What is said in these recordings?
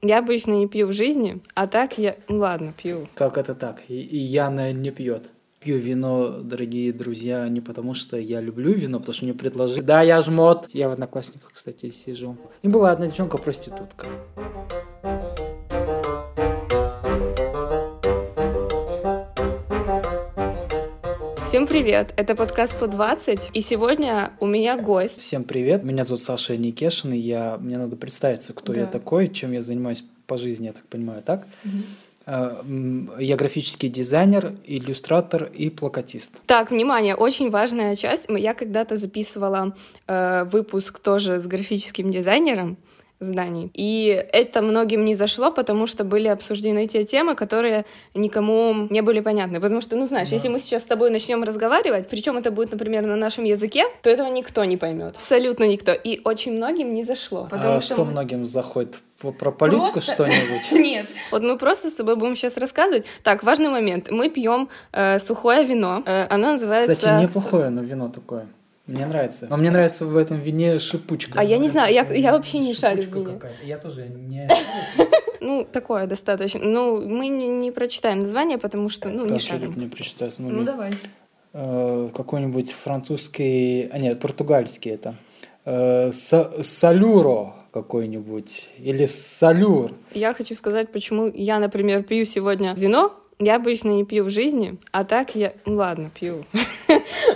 Я обычно не пью в жизни, а так я... Ну, ладно, пью. Как это так? И, и Яна не пьет. Пью вино, дорогие друзья, не потому что я люблю вино, потому что мне предложили. Да, я жмот. Я в одноклассниках, кстати, сижу. И была одна девчонка-проститутка. Всем привет! Это подкаст по 20, и сегодня у меня гость. Всем привет! Меня зовут Саша Никешин, и я... мне надо представиться, кто Да. я такой, чем я занимаюсь по жизни, я так понимаю, так? М, Я графический дизайнер, иллюстратор и плакатист. Так, внимание, очень важная часть. Я когда-то записывала э, выпуск тоже с графическим дизайнером зданий. И это многим не зашло, потому что были обсуждены те темы, которые никому не были понятны. Потому что, ну знаешь, Да. если мы сейчас с тобой начнем разговаривать, причем это будет, например, на нашем языке, то этого никто не поймет. Абсолютно никто. И очень многим не зашло. Потому а что, мы- многим заходит? Про политику Просто- что-нибудь? Нет. Вот мы просто с тобой будем сейчас рассказывать. Так, важный момент. Мы пьем э, сухое вино. Э, оно называется... Кстати, неплохое, но вино такое. Мне нравится. Но мне нравится в этом вине шипучка. А я не знаю, я- я вообще не шарю в Шипучка вине. какая-то. Я тоже не... Ну, такое достаточно. Ну, мы не, не прочитаем название, потому что, ну, не шарим. мне прочитать. Ну, Ну, давай. э, какой-нибудь французский... А нет, португальский это. Э, са- салюро какой-нибудь. Или салюр. Я хочу сказать, почему я, например, пью сегодня вино. Я обычно не пью в жизни, а так я... Ну, ладно, пью.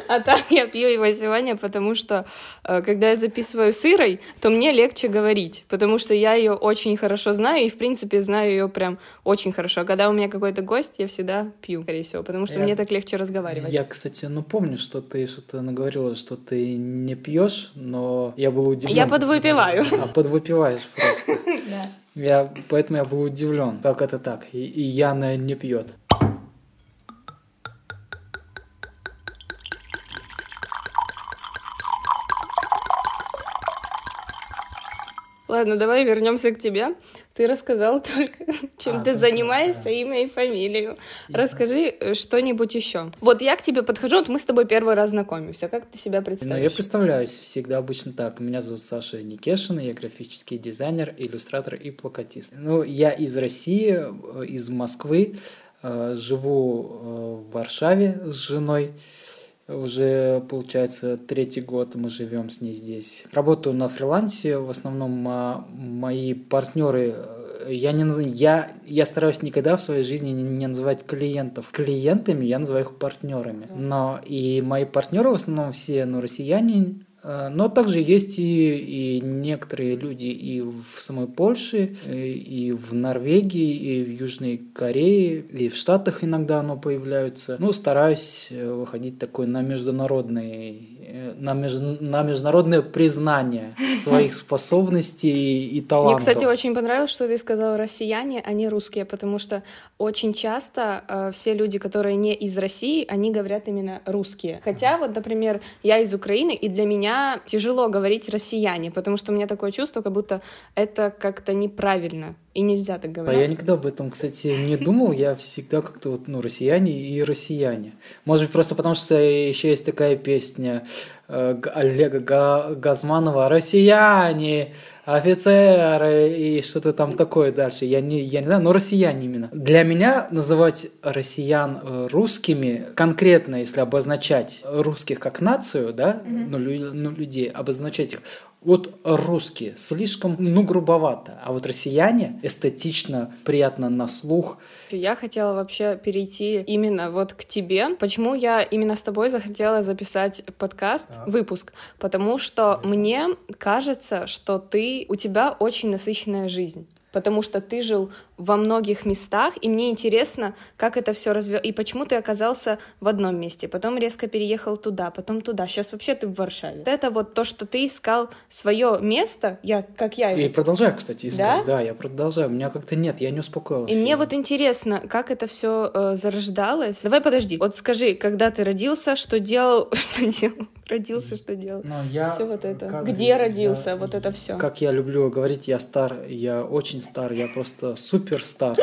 А так я пью его сегодня, потому что, э, когда я записываю с Ирой, то мне легче говорить, потому что я ее очень хорошо знаю, и, в принципе, знаю ее прям очень хорошо. А когда у меня какой-то гость, я всегда пью, скорее всего, потому что Я- мне так легче разговаривать. Я, кстати, ну помню, что ты что-то наговорила, что ты не пьешь, но я был удивлен. Я подвыпиваю. А подвыпиваешь просто. Да. Я, поэтому я был удивлен, как это так. И, и Яна не пьет. Ладно, давай вернемся к тебе. Ты рассказал только, чем А, ты ну, занимаешься, да. имя и фамилию. Расскажи э, что-нибудь еще. Вот я к тебе подхожу, вот мы с тобой первый раз знакомимся. Как ты себя Ну, я представляешь? представляюсь всегда обычно так. Меня зовут Саша Никешин, я графический дизайнер, иллюстратор и плакатист. Ну, я из России, э, из Москвы, э, живу в Варшаве с женой. Уже, получается, третий год мы живем с ней здесь. Работаю на фрилансе. В основном а, мои партнеры э, я, не, наз- я, я стараюсь никогда в своей жизни не, называть клиентов клиентами, я называю их партнерами. Но и мои партнеры в основном все ну, россияне, но также есть и, и некоторые люди и в самой Польше, и, и в Норвегии, и в Южной Корее, и в Штатах иногда оно появляется. Ну, стараюсь э, выходить такой на международный, э, на, меж- на международное признание своих способностей и Мне, талантов. кстати, очень понравилось, что ты сказал россияне, а не русские, потому что очень часто э, все люди, которые не из России, они говорят именно русские. Хотя вот, например, я из Украины, и для меня тяжело говорить россияне, потому что у меня такое чувство, как будто это как-то неправильно, и нельзя так А я говорить. никогда об этом, кстати, не думал. Я всегда как-то вот, ну, россияне и россияне. Может быть, просто потому что еще есть такая песня э, Олега Га- Газманова «Россияне, офицеры» и что-то там такое дальше. Я не, я не знаю, но россияне именно. Для меня называть россиян э, русскими, конкретно, если обозначать русских как нацию, да, ну, лю- ну, людей, обозначать их, вот русские слишком, ну, грубовато, а вот россияне эстетично, приятно на слух. Я хотела вообще перейти именно вот к тебе. Почему я именно с тобой захотела записать подкаст, Так. выпуск? Потому что мне кажется, что ты, у тебя очень насыщенная жизнь. Потому что ты жил во многих местах, и мне интересно, как это все разве и почему ты оказался в одном месте, потом резко переехал туда, потом туда. Сейчас вообще ты в Варшаве. Вот Это вот то, что ты искал свое место, я как я И продолжаю, кстати, искать. Да? Да, я продолжаю. У меня как-то нет, я не успокоился. И мне вот интересно, как это все зарождалось. Давай подожди. Вот скажи, когда ты родился, что делал, что делал, родился, что делал. Но я, Все вот это. как Где я- родился, вот это все. Как я люблю говорить, я стар, я очень стар, я просто супер стар.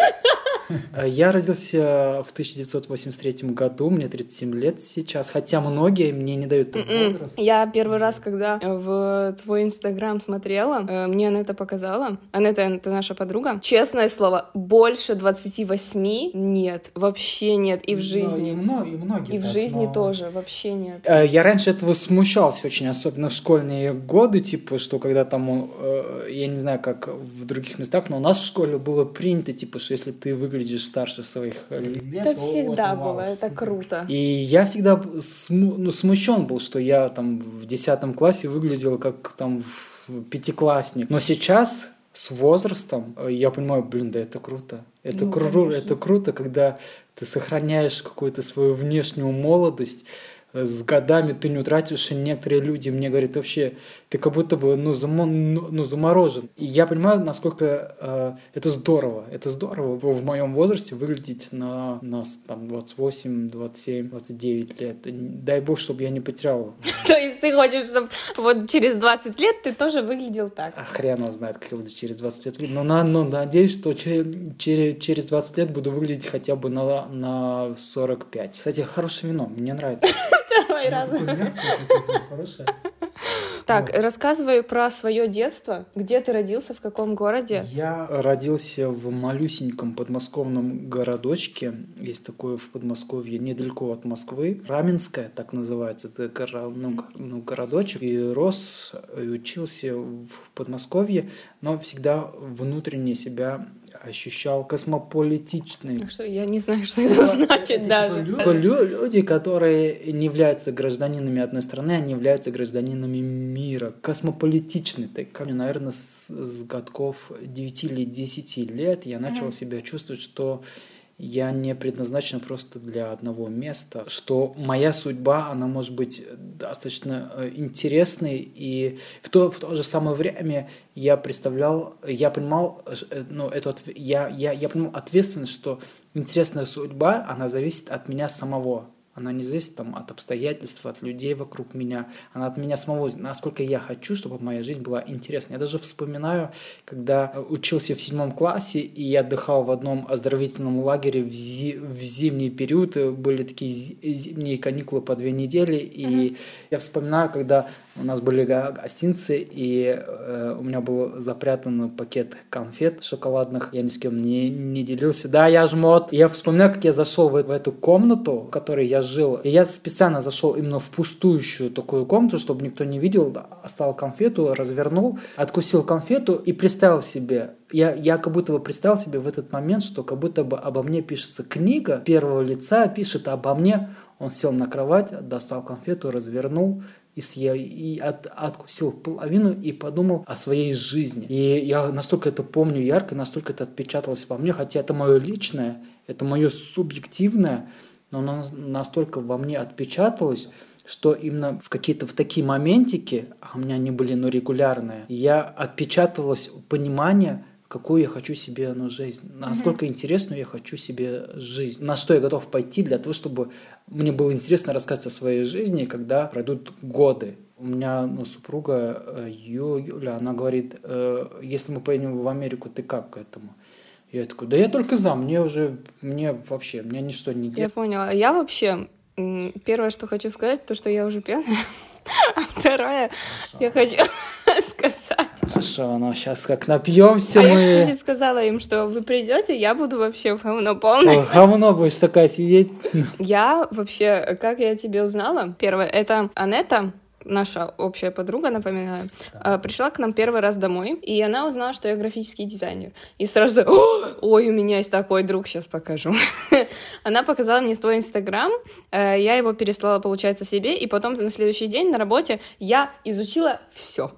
Я родился в 1983 году, мне 37 лет сейчас, хотя многие мне не дают такой М-м. возраст. Я первый раз, когда в твой инстаграм смотрела, э, мне Анетта показала. Анетта — это наша подруга. Честное слово, больше 28 нет, вообще нет, и в Ну, жизни. и, мно- и многие И в жизни но- тоже вообще нет. Э, Я раньше этого смущался очень, особенно в школьные годы, типа, что когда там, э, я не знаю, как в других местах, но у нас в школе было принято, типа, что если ты выглядишь старше своих лет, Это то всегда это было, это круто. И я всегда сму- ну, смущен был, что я там в 10 классе выглядел как там в пятиклассник. Но сейчас с возрастом э, я понимаю, блин, да это круто. Это, Ну, кру- конечно. это круто, когда ты сохраняешь какую-то свою внешнюю молодость, с годами ты не утратишь, и некоторые люди мне говорят, вообще, ты как будто бы, ну, замо- ну, ну, заморожен. И я понимаю, насколько э, это здорово. Это здорово в, в моем возрасте выглядеть на, на там, 28, 27, 29 лет. Дай бог, чтобы я не потерял. То есть ты хочешь, чтобы вот через 20 лет ты тоже выглядел так? А хрен его знает, как я буду через 20 лет выглядеть. Но, на, но надеюсь, что че- через, через 20 лет буду выглядеть хотя бы на, на 45. Кстати, хорошее вино, мне нравится. Давай раз. Такое мягкое, такое хорошее. Так, рассказывай про свое детство. Где ты родился, в каком городе? Я родился в малюсеньком подмосковном городочке. Есть такое в Подмосковье, недалеко от Москвы. Раменское, так называется. Это ну, ну, городочек. И рос, и учился в Подмосковье, но всегда внутренне себя ощущал космополитичным. Так что я не знаю, что это значит даже. Типа лю- люди, которые не являются гражданинами одной страны, они являются гражданинами мира. Космополитичный. Так, как, наверное, с, с годков 9 или 10 лет я начал себя чувствовать, что я не предназначен просто для одного места, что моя судьба, она может быть достаточно э, интересной, и в то, в то же самое время я представлял, я понимал, э, ну, эту, я, я, я понимал ответственность, что интересная судьба, она зависит от меня самого. Она не зависит там, от обстоятельств, от людей вокруг меня. Она от меня самого, насколько я хочу, чтобы моя жизнь была интересной. Я даже вспоминаю, когда учился в седьмом классе, и я отдыхал в одном оздоровительном лагере в, зи- в зимний период. Были такие зи- зимние каникулы по две недели. И я вспоминаю, когда у нас были гостинцы, и э, у меня был запрятан пакет конфет шоколадных. Я ни с кем не, не делился. Да, я жмот. Я вспоминаю, как я зашел в, в эту комнату, в которой я жил. И я специально зашел именно в пустующую такую комнату, чтобы никто не видел. Оставил конфету, развернул, откусил конфету и представил себе. Я, я как будто бы представил себе в этот момент, что как будто бы обо мне пишется книга первого лица, пишет обо мне. Он сел на кровать, достал конфету, развернул и съел, и от- откусил половину и подумал о своей жизни. И я настолько это помню ярко, настолько это отпечаталось во мне, хотя это мое личное, это мое субъективное, но оно настолько во мне отпечаталось, что именно в какие-то в такие моментики, а у меня они были ну, регулярные, я отпечатывалось понимание, какую я хочу себе ну, жизнь, насколько интересную я хочу себе жизнь, на что я готов пойти для того, чтобы мне было интересно рассказать о своей жизни, когда пройдут годы. У меня ну, супруга э, Ю- Юля, она говорит, э, если мы поедем в Америку, ты как к этому? Я такой, да я только за, мне уже, мне вообще, меня ничто не Я делает. поняла. Я вообще, первое, что хочу сказать, то, что я уже пьяная. А второе, я хочу сказать. Хорошо, ну сейчас как напьемся А я, мы. кстати, сказала им, что вы придете, я буду вообще в говно полной. Ой, говно будешь такая сидеть. Я вообще, как я тебе узнала? Первое, это Анетта, наша общая подруга, напоминаю, а, пришла к нам первый раз домой, и она узнала, что я графический дизайнер. И сразу же, «О, ой, у меня есть такой друг, сейчас покажу. Она показала мне свой инстаграм, э, я его переслала, получается, себе, и потом на следующий день на работе я изучила все.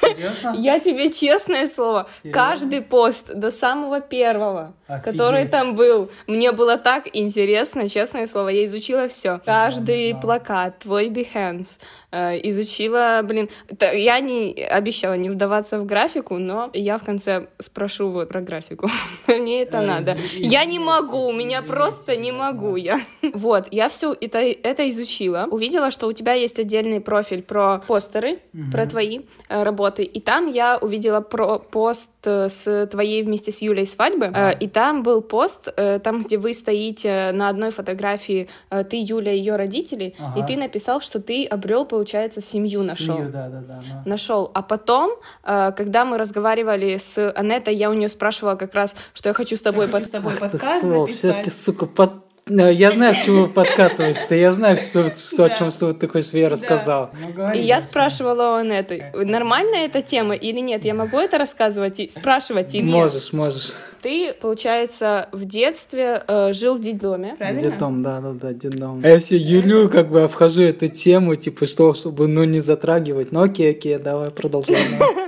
Серьезно? Я тебе честное слово, Серьезно? каждый пост до самого первого, который Офигеть. там был, мне было так интересно, честное слово, я изучила все. Каждый знал. плакат, твой Behance, изучила, блин, я не обещала не вдаваться в графику, но я в конце спрошу вот про графику. Мне это А, надо. Я не могу, у меня просто не могу я. Вот, я все это, это изучила. Увидела, что у тебя есть отдельный профиль про постеры, про твои э, работы. И там я увидела про пост э, с твоей вместе с Юлей свадьбы. Э, и там был пост, э, там, где вы стоите на одной фотографии, э, ты, Юля, ее родители, и ты написал, что ты обрел, получается, семью нашел. Семью, да, да, да. да. Нашел. А потом, э, когда мы разговаривали с Анеттой, я у нее спрашивала как раз, что я хочу с тобой, под, с тобой подкаст записать. всё-таки, сука, под... Э, Я знаю, к чему подкатываешься. Я знаю, что, что, о чем что ты хочешь, чтобы я рассказал. Ну, И я спрашивала у Анетты, нормальная эта тема или нет? Я могу это рассказывать и спрашивать или нет? Можешь, можешь. Ты, получается, в детстве э, жил в детдоме, правильно? Детдом, да, да, да, детдом. А я все Юлю как бы обхожу эту тему, типа, что, чтобы, ну, не затрагивать. Ну, окей, окей, давай продолжаем.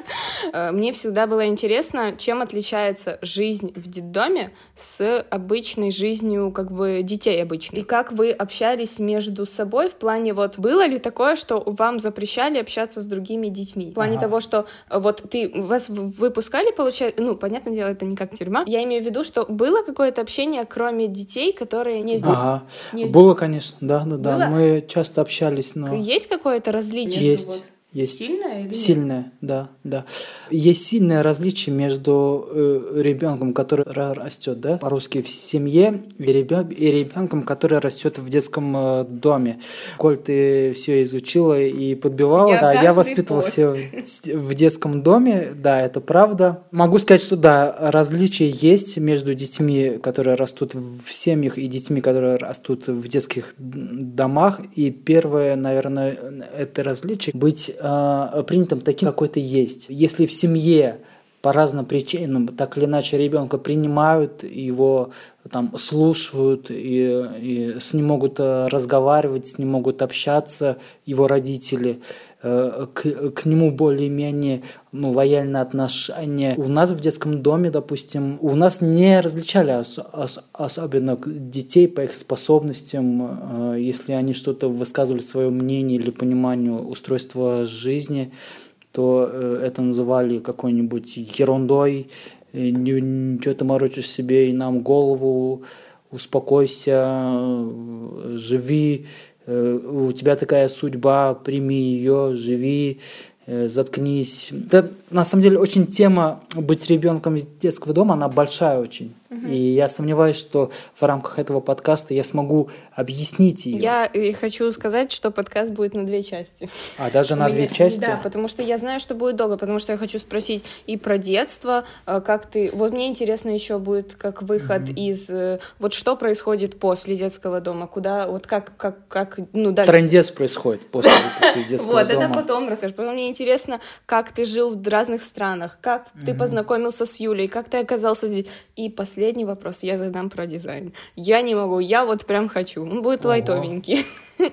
Э, Мне всегда было интересно, чем отличается жизнь в детдоме с обычной жизнью как бы детей обычных. И как вы общались между собой в плане вот было ли такое, что вам запрещали общаться с другими детьми? В плане Ага. того, что э, вот ты вас выпускали, получается, ну, понятное дело, это не как тюрьма. Я имею в виду, что было какое-то общение, кроме детей, которые не Ага. Не Было, конечно, да, да, да. Было? Мы часто общались, но Есть какое-то различие? есть. Есть. Сильное или нет? Сильное, да, да. Есть сильное различие между э, ребенком, который ра- растет, да, по-русски в семье, и, ребен- и ребенком, который растет в детском э, доме. Коль ты все изучила и подбивала, Я да, я воспитывался в, в детском доме, да, это правда. Могу сказать, что да, различия есть между детьми, которые растут в семьях, и детьми, которые растут в детских домах. И первое, наверное, это различие быть э, принятым таким, какой ты есть. Если в семье по разным причинам, так или иначе, ребенка принимают, его там слушают, и, и с ним могут э, разговаривать, с ним могут общаться его родители, к, к нему более-менее ну, лояльное отношение. У нас в детском доме, допустим, у нас не различали ос- ос- особенно детей по их способностям, э, если они что-то высказывали свое мнение или понимание устройства жизни, то э, это называли какой-нибудь ерундой, э, ничего ты морочишь себе и нам голову, успокойся, э, живи, э, у тебя такая судьба, прими ее, живи, э, заткнись. Это, на самом деле, очень тема быть ребенком из детского дома, она большая очень. И я сомневаюсь, что в рамках этого подкаста я смогу объяснить ее. Я и хочу сказать, что подкаст будет на две части. А даже на меня- две части? Да, потому что я знаю, что будет долго, потому что я хочу спросить и про детство, э, как ты... Вот мне интересно еще будет как выход из... э, Вот что происходит после детского дома, куда... Вот как, как, как ну, дальше. Трендец происходит после выпуска из детского Вот, дома. это потом расскажешь. Потом мне интересно, как ты жил в разных странах, как ты познакомился с Юлей, как ты оказался здесь. И последний вопрос я задам про дизайн. Я не могу, я вот прям хочу. Он будет Ого. лайтовенький.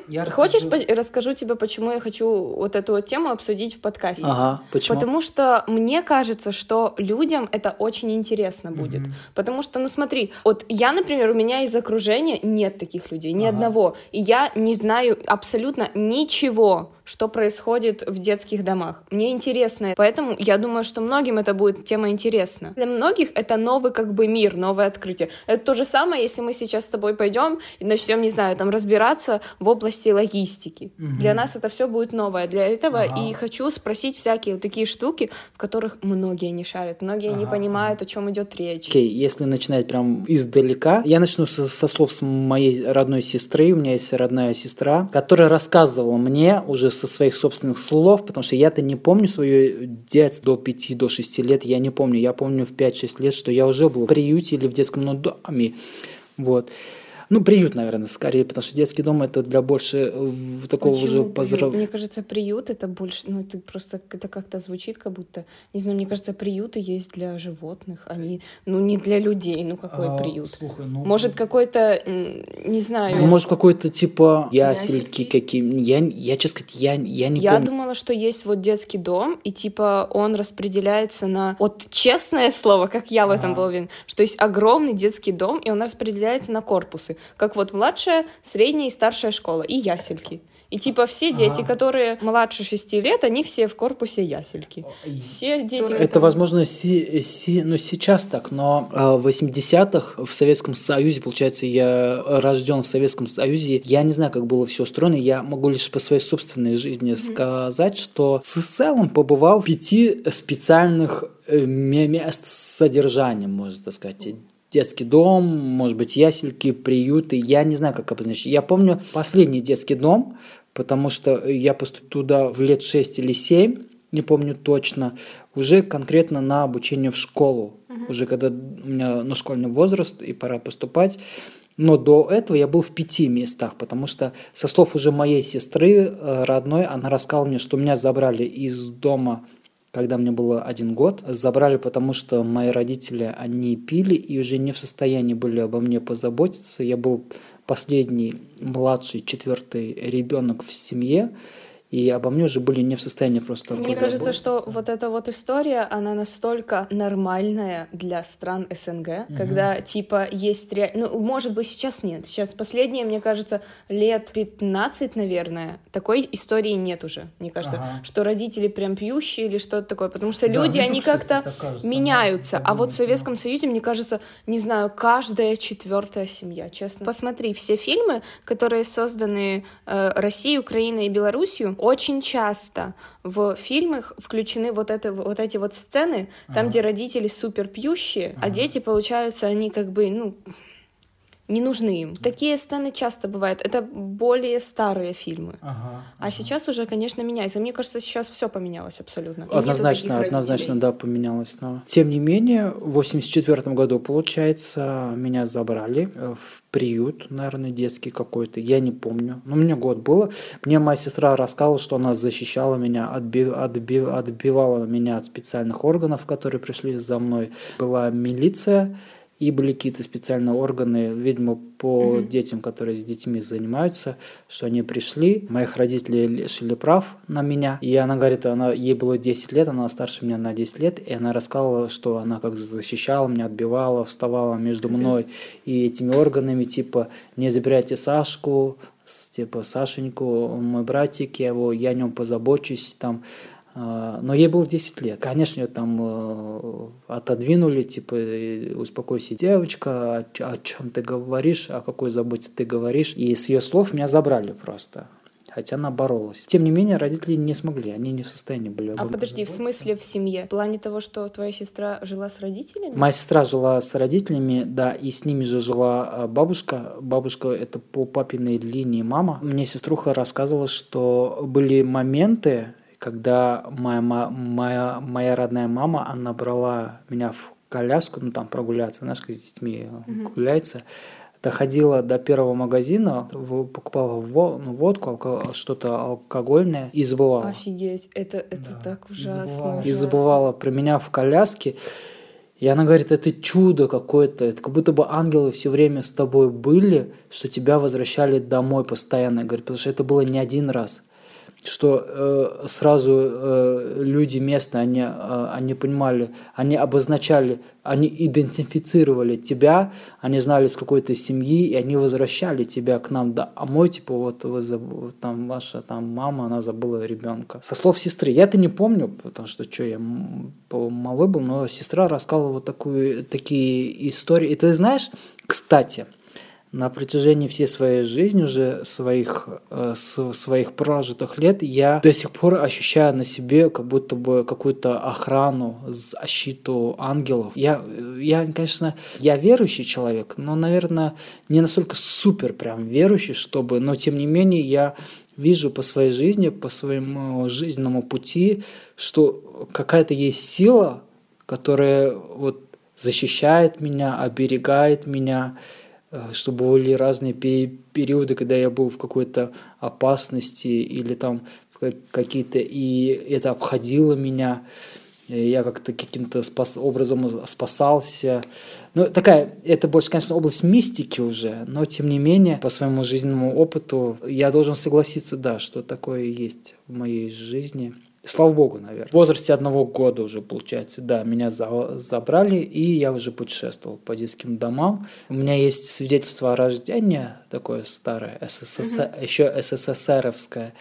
Я Хочешь, расскажу. по- расскажу тебе, почему я хочу вот эту вот тему обсудить в подкасте? Ага, почему? Потому что мне кажется, что людям это очень интересно будет. Потому что, ну смотри, вот я, например, у меня из окружения нет таких людей, ни Ага. одного. И я не знаю абсолютно ничего, что происходит в детских домах. Мне интересно. Поэтому я думаю, что многим это будет тема интересна. Для многих это новый как бы мир, новое открытие. Это то же самое, если мы сейчас с тобой пойдем и начнем, не знаю, там разбираться в области логистики. Мгм. Для нас это все будет новое. Для этого Ага. и хочу спросить всякие вот такие штуки, в которых многие не шарят, многие не Ага, понимают, о чем идет речь. Окей, если начинать прям издалека, я начну со, со слов с моей родной сестры. У меня есть родная сестра, которая рассказывала мне уже со своих собственных слов, потому что я-то не помню свое детство до 5 до 6 лет, я не помню. Я помню в 5-6 лет, что я уже был в приюте или в детском доме. Вот. Ну, приют, наверное, скорее, потому что детский дом это для больше э, такого Почему уже приют? позрав... Мне кажется, приют это больше, ну это просто это как-то звучит, как будто, не знаю, мне кажется, приюты есть для животных, они, ну не для людей, ну какой А, приют? слушай, ну, Может какой-то, не знаю. Ну, может, какой-то типа ясельки Ясельки? какие Я, я, честно сказать, я, я не Я помню. думала, что есть вот детский дом, и типа он распределяется на... Вот честное слово, как я в этом Ага. была уверена, что есть огромный детский дом, и он распределяется на корпусы. Как вот младшая, средняя и старшая школа, и ясельки. И типа все дети, ага. которые младше 6 лет, они все в корпусе ясельки. Все дети... Это, это возможно, си, си, ну, сейчас так, но э, в 80-х в Советском Союзе, получается, я рожден в Советском Союзе, я не знаю, как было все устроено, я могу лишь по своей собственной жизни mm-hmm. сказать, что в целом побывал в пяти специальных э, мест содержания, можно так сказать детский дом, может быть, ясельки, приюты, я не знаю, как обозначить. Я помню последний детский дом, потому что я поступил туда в лет 6 или 7, не помню точно, уже конкретно на обучение в школу, uh-huh. уже когда у меня на школьный возраст и пора поступать. Но до этого я был в пяти местах, потому что со слов уже моей сестры э, родной, она рассказала мне, что меня забрали из дома когда мне было один год. Забрали, потому что мои родители, они пили и уже не в состоянии были обо мне позаботиться. Я был последний, младший, четвертый ребенок в семье и обо мне уже были не в состоянии просто Мне кажется, что вот эта вот история, она настолько нормальная для стран СНГ, угу. когда, типа, есть реально... Ну, может быть, сейчас нет. Сейчас последние, мне кажется, лет 15, наверное, такой истории нет уже, мне кажется, ага. что родители прям пьющие или что-то такое, потому что да, люди, они как-то меняются. Да, а вот в Советском Союзе, мне кажется, не знаю, каждая четвертая семья, честно. Посмотри, все фильмы, которые созданы э, Россией, Украиной и Белоруссией, очень часто в фильмах включены вот, это, вот эти вот сцены, там, ага. где родители супер пьющие, ага. а дети, получается, они как бы, ну, не нужны им. Такие сцены часто бывают. Это более старые фильмы. Ага, а сейчас уже, конечно, меняется. Мне кажется, сейчас все поменялось абсолютно. Однозначно, однозначно, да, поменялось. Но тем не менее, в 84 году, получается, меня забрали в приют, наверное, детский какой-то, я не помню. Но мне год было. Мне моя сестра рассказала, что она защищала меня, отбив, отбив, отбивала меня от специальных органов, которые пришли за мной. Была милиция, и были какие-то специальные органы, видимо, по mm-hmm. детям, которые с детьми занимаются, что они пришли, моих родителей лишили прав на меня, и она говорит, она, ей было 10 лет, она старше меня на 10 лет, и она рассказывала, что она как защищала меня, отбивала, вставала между мной и этими органами, типа, не забирайте Сашку, типа, Сашеньку, мой братик, я его, я о нем позабочусь, там, но ей было 10 лет. Конечно, ее там э, отодвинули, типа, успокойся, девочка, о, о чем ты говоришь, о какой заботе ты говоришь. И с ее слов меня забрали просто хотя она боролась. Тем не менее, родители не смогли, они не в состоянии были. А подожди, в смысле в семье? В плане того, что твоя сестра жила с родителями? Моя сестра жила с родителями, да, и с ними же жила а, бабушка. Бабушка это по папиной линии мама. Мне сеструха рассказывала, что были моменты, когда моя, моя, моя родная мама, она брала меня в коляску, ну там прогуляться, знаешь, как с детьми mm-hmm. гуляется, доходила до первого магазина, покупала ну, водку, что-то алкогольное и забывала. Офигеть, это, это да. так ужасно. И забывала. и забывала про меня в коляске. И она говорит, это чудо какое-то, это как будто бы ангелы все время с тобой были, что тебя возвращали домой постоянно. Говорит, потому что это было не один раз что э, сразу э, люди местные, они, э, они понимали, они обозначали, они идентифицировали тебя, они знали, с какой то семьи, и они возвращали тебя к нам. Да, а мой, типа, вот вы заб... там ваша там мама, она забыла ребенка. Со слов сестры, я это не помню, потому что, что я малой был, но сестра рассказала вот такую, такие истории. И ты знаешь, кстати, на протяжении всей своей жизни, уже своих, э, своих прожитых лет, я до сих пор ощущаю на себе как будто бы какую-то охрану, защиту ангелов. Я, я, конечно, я верующий человек, но, наверное, не настолько супер прям верующий, чтобы, но тем не менее я вижу по своей жизни, по своему жизненному пути, что какая-то есть сила, которая вот защищает меня, оберегает меня, Э, чтобы были разные периоды, когда я был в какой-то опасности или там какие-то, и это обходило меня, я как-то каким-то спас, образом спасался. Ну, такая, это больше, конечно, область мистики уже, но тем не менее, по своему жизненному опыту, я должен согласиться, да, что такое есть в моей жизни. Слава богу, наверное. В возрасте одного года уже, получается, да, меня за, забрали, и я уже путешествовал по детским домам. У меня есть свидетельство о рождении, такое старое, СССР, угу. еще СССРовское,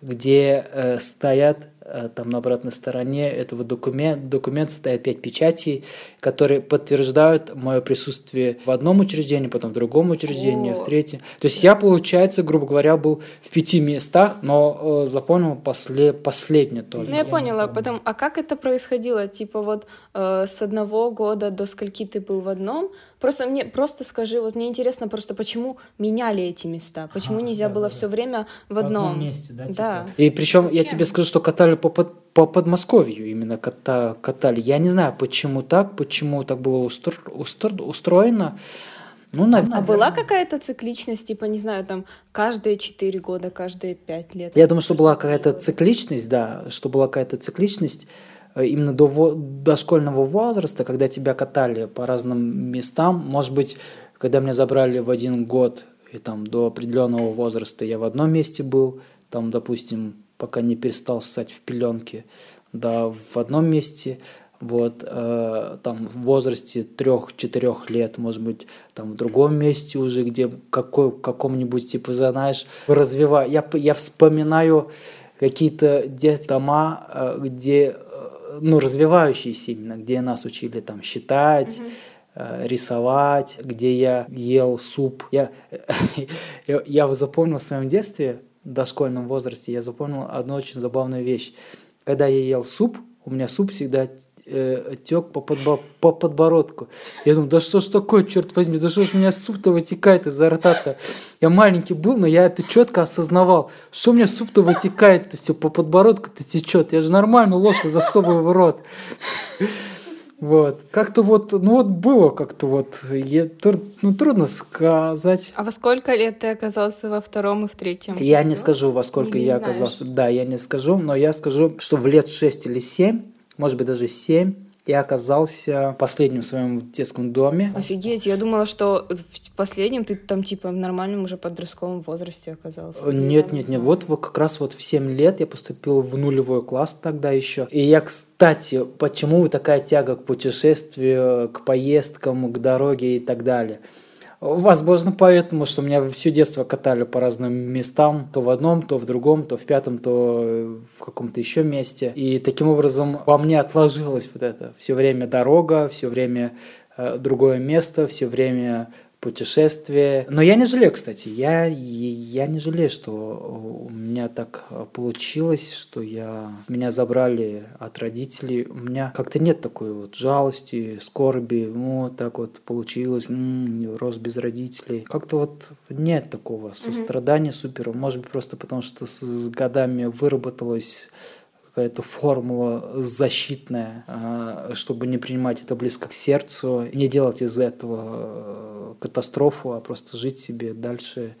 где э, стоят там на обратной стороне этого документа, документа стоят пять печатей, которые подтверждают мое присутствие в одном учреждении, потом в другом учреждении, О. в третьем. То есть я, получается, грубо говоря, был в пяти местах, но э, запомнил после, последнее только. Ну, я, я поняла. Потом, а как это происходило? Типа вот э, с одного года до скольки ты был в одном, Просто мне просто скажи, вот мне интересно просто, почему меняли эти места, почему а, нельзя да, было да, все время в одном, в одном месте, да? Типа? Да. И причем я тебе скажу, что катали по, по, по Подмосковью именно ката, катали. Я не знаю, почему так, почему так было устро, устро, устроено. Ну, наверное. А была какая-то цикличность, типа, не знаю, там, каждые четыре года, каждые пять лет? Я думаю, что была какая-то цикличность, да, что была какая-то цикличность. Э, именно до дошкольного возраста, когда тебя катали по разным местам, может быть, когда меня забрали в один год, и там до определенного возраста я в одном месте был, там, допустим, пока не перестал ссать в пеленке, да, в одном месте, вот, э, там, в возрасте трех-четырех лет, может быть, там, в другом месте уже, где какой, каком-нибудь, типа, знаешь, развиваю. Я, я вспоминаю какие-то детские дома, э, где ну, развивающиеся именно, где нас учили там считать, mm-hmm. рисовать, где я ел суп. Я, я, я запомнил в своем детстве, в дошкольном возрасте, я запомнил одну очень забавную вещь. Когда я ел суп, у меня суп всегда э, тек по, подбо по подбородку. Я думаю, да что ж такое, черт возьми, да что ж у меня суп-то вытекает из-за рта-то. Я маленький был, но я это четко осознавал. Что у меня суп-то вытекает-то все по подбородку-то течет. Я же нормально ложку засовываю в рот. Вот. Как-то вот, ну вот было как-то вот, я, ну трудно сказать. А во сколько лет ты оказался во втором и в третьем? Я не скажу, во сколько не, я не оказался. Да, я не скажу, но я скажу, что в лет 6 или 7 может быть, даже 7, и оказался последним в своем детском доме. Офигеть, я думала, что в последнем ты там типа в нормальном уже подростковом возрасте оказался. Нет, нет, нет, вот, вот как раз вот в 7 лет я поступил в нулевой класс тогда еще. И я, кстати, почему такая тяга к путешествию, к поездкам, к дороге и так далее – Возможно, поэтому, что меня все детство катали по разным местам, то в одном, то в другом, то в пятом, то в каком-то еще месте. И таким образом во мне отложилось вот это. Все время дорога, все время э, другое место, все время путешествие. Но я не жалею, кстати, я, я не жалею, что у меня так получилось, что я, меня забрали от родителей. У меня как-то нет такой вот жалости, скорби, вот так вот получилось, м-м, рос без родителей. Как-то вот нет такого сострадания супер. Может быть, просто потому что с годами выработалось какая-то формула защитная, а, чтобы не принимать это близко к сердцу, не делать из этого э, катастрофу, а просто жить себе дальше,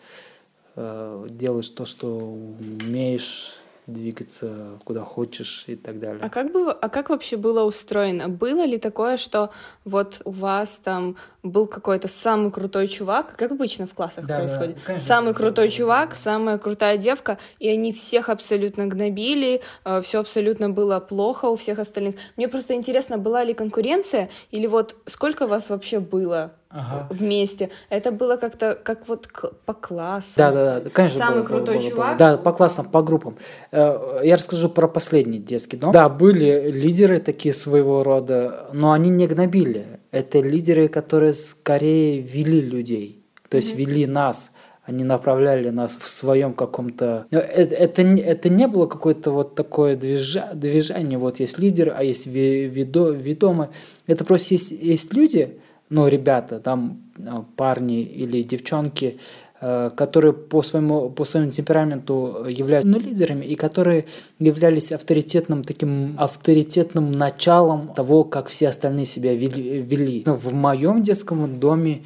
э, делать то, что умеешь, двигаться куда хочешь и так далее. А как, бы, а как вообще было устроено? Было ли такое, что вот у вас там был какой-то самый крутой чувак, как обычно в классах да, происходит, да, конечно, самый крутой да, чувак, да. самая крутая девка, и они всех абсолютно гнобили, э, все абсолютно было плохо у всех остальных. Мне просто интересно, была ли конкуренция, или вот сколько вас вообще было ага. вместе. Это было как-то как вот по классам. Да, да, да, конечно. Самый было, крутой было, чувак. Было. Да, по классам, по группам. Э, я расскажу про последний детский дом. Да, были лидеры такие своего рода, но они не гнобили. Это лидеры, которые скорее вели людей, то есть mm-hmm. вели нас они направляли нас в своем каком-то... Это, это, это не было какое-то вот такое движа... движение, вот есть лидер, а есть ведомый. Это просто есть, есть люди, ну, ребята, там э, парни или девчонки, э, которые по своему, по своему темпераменту являются ну, лидерами и которые являлись авторитетным таким авторитетным началом того, как все остальные себя вели. вели. В моем детском доме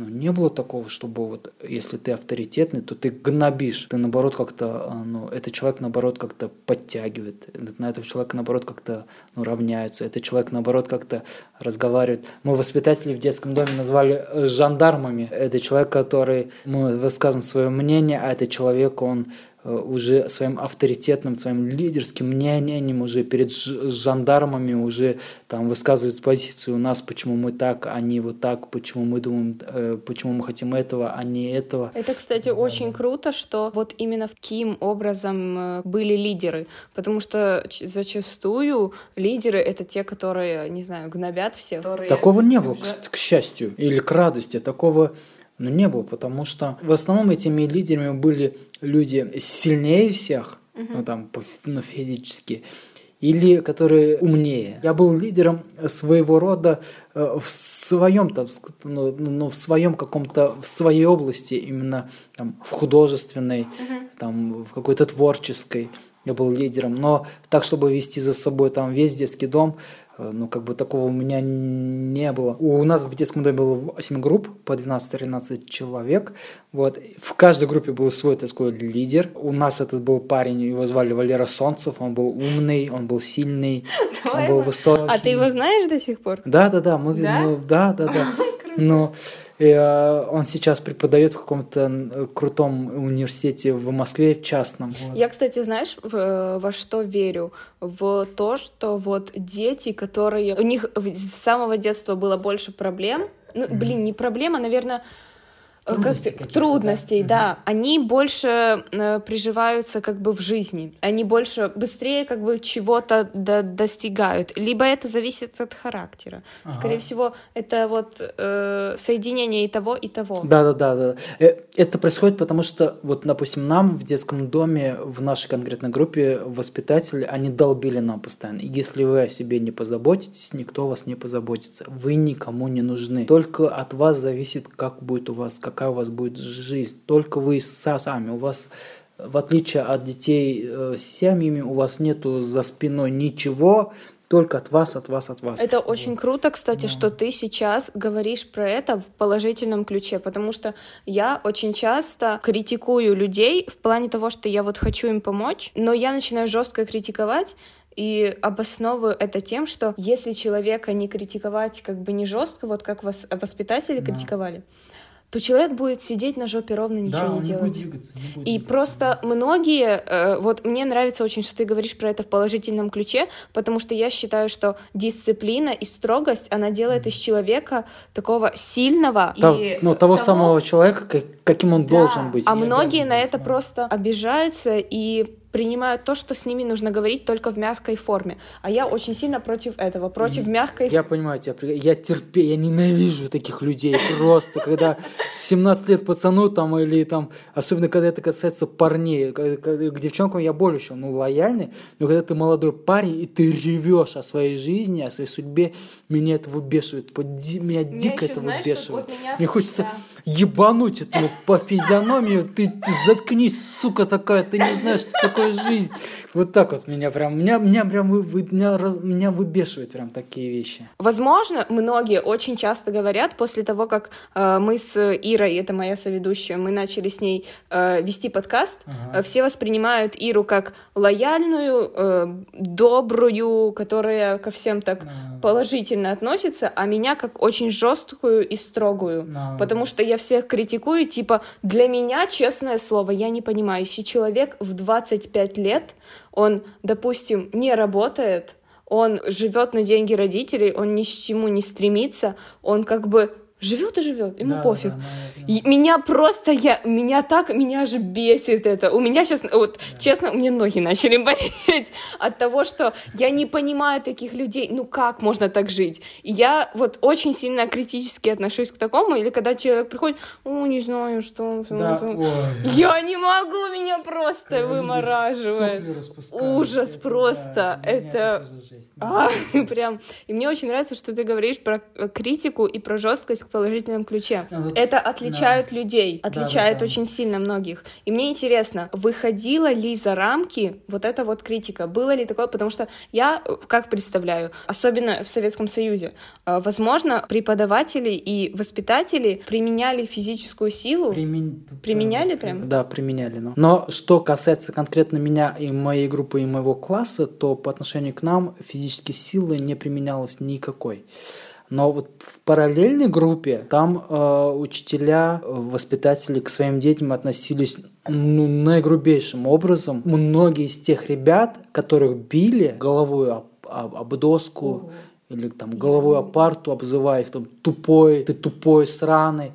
ну, не было такого, чтобы вот если ты авторитетный, то ты гнобишь. Ты наоборот как-то, а, ну, этот человек наоборот как-то подтягивает. На этого человека наоборот как-то ну, равняются. Этот человек наоборот как-то разговаривает. Мы воспитатели в детском доме назвали э, жандармами. Это человек, который, мы высказываем свое мнение, а этот человек, он уже своим авторитетным, своим лидерским мнением уже перед жандармами уже там высказывает позицию у нас, почему мы так, а не вот так, почему мы думаем, э, почему мы хотим этого, а не этого. Это, кстати, да, очень круто, что вот именно таким образом э, были лидеры, потому что зачастую лидеры — это те, которые, не знаю, гнобят всех. Такого не было, к, к счастью, или к радости, такого ну, не было, потому что в основном этими лидерами были люди сильнее всех, угу. ну там, ну, физически, или которые умнее. Я был лидером своего рода э, в своем там, ну, ну, в своем каком-то, в своей области, именно там, в художественной, угу. там, в какой-то творческой. Я был лидером, но так, чтобы вести за собой там весь детский дом, ну, как бы такого у меня не было. У нас в детском доме было 8 групп по 12-13 человек. Вот. В каждой группе был свой такой лидер. У нас этот был парень, его звали Валера Солнцев, он был умный, он был сильный, он был высокий. А ты его знаешь до сих пор? Да, да, да. Мы, да? Ну, да, да, да. Но и, э, он сейчас преподает в каком-то крутом университете в Москве, в частном. Вот. Я, кстати, знаешь, в, во что верю? В то, что вот дети, которые... У них с самого детства было больше проблем, ну, mm-hmm. блин, не проблема, наверное, Э, трудностей, как, трудностей да, да. они больше э, приживаются как бы в жизни, они больше быстрее как бы чего-то до, достигают, либо это зависит от характера, ага. скорее всего это вот э, соединение и того и того. Да, да, да, да. Э, это происходит потому что вот, допустим, нам в детском доме в нашей конкретной группе воспитатели они долбили нам постоянно. И если вы о себе не позаботитесь, никто о вас не позаботится. Вы никому не нужны. Только от вас зависит, как будет у вас, как какая у вас будет жизнь. Только вы сами. У вас, в отличие от детей э, с семьями, у вас нету за спиной ничего, только от вас, от вас, от вас. Это очень круто, кстати, да. что ты сейчас говоришь про это в положительном ключе, потому что я очень часто критикую людей в плане того, что я вот хочу им помочь, но я начинаю жестко критиковать, и обосновываю это тем, что если человека не критиковать как бы не жестко, вот как вас воспитатели да. критиковали, то человек будет сидеть на жопе ровно, ничего да, не делать. Не будет двигаться, не будет и двигаться, просто да. многие, э, вот мне нравится очень, что ты говоришь про это в положительном ключе, потому что я считаю, что дисциплина и строгость, она делает из человека такого сильного Та, и ну, того, того самого человека, каким он да. должен быть. А многие на это просто обижаются и принимают то, что с ними нужно говорить только в мягкой форме. А я очень сильно против этого, против мягкой... Я понимаю тебя, я терпею, я ненавижу таких людей просто, когда 17 лет пацану там или там, особенно когда это касается парней, к девчонкам я более еще, ну, лояльный, но когда ты молодой парень и ты ревешь о своей жизни, о своей судьбе, меня это выбешивает, меня дико это выбешивает. Мне хочется ебануть этому по физиономию, ты, ты заткнись, сука такая, ты не знаешь, что такое жизнь. Вот так вот меня прям, меня, меня прям вы, вы, меня, раз, меня выбешивают прям такие вещи. Возможно, многие очень часто говорят после того, как э, мы с Ирой, это моя соведущая, мы начали с ней э, вести подкаст, ага. э, все воспринимают Иру как лояльную, э, добрую, которая ко всем так ага. положительно относится, а меня как очень жесткую и строгую, ага. потому что я всех критикую, типа, для меня, честное слово, я не понимаю, если человек. В 25 лет, он, допустим, не работает, он живет на деньги родителей, он ни к чему не стремится, он как бы живет и живет, ему да, пофиг. Да, да, да. Меня просто, я, меня так, меня же бесит это. У меня сейчас, вот, да. честно, у меня ноги начали болеть от того, что я не понимаю таких людей. Ну как можно так жить? И я вот очень сильно критически отношусь к такому, или когда человек приходит, о, не знаю, что... Да. Я не могу, меня просто когда вымораживает. Ужас это, просто. Да, это... А, прям. И мне очень нравится, что ты говоришь про критику и про жесткость положительном ключе. А Это отличает да. людей, отличает да, да, очень сильно многих. И мне интересно, выходила ли за рамки вот эта вот критика? Было ли такое? Потому что я, как представляю, особенно в Советском Союзе, э, возможно, преподаватели и воспитатели применяли физическую силу. Примен... Применяли прям? Да, применяли. Но. но что касается конкретно меня и моей группы и моего класса, то по отношению к нам физической силы не применялось никакой. Но вот в параллельной группе там э, учителя, э, воспитатели к своим детям относились ну, наигрубейшим образом. Многие из тех ребят, которых били головой об, об, об доску, Ого. или там головой об парту, обзывая их там тупой, ты тупой, сраный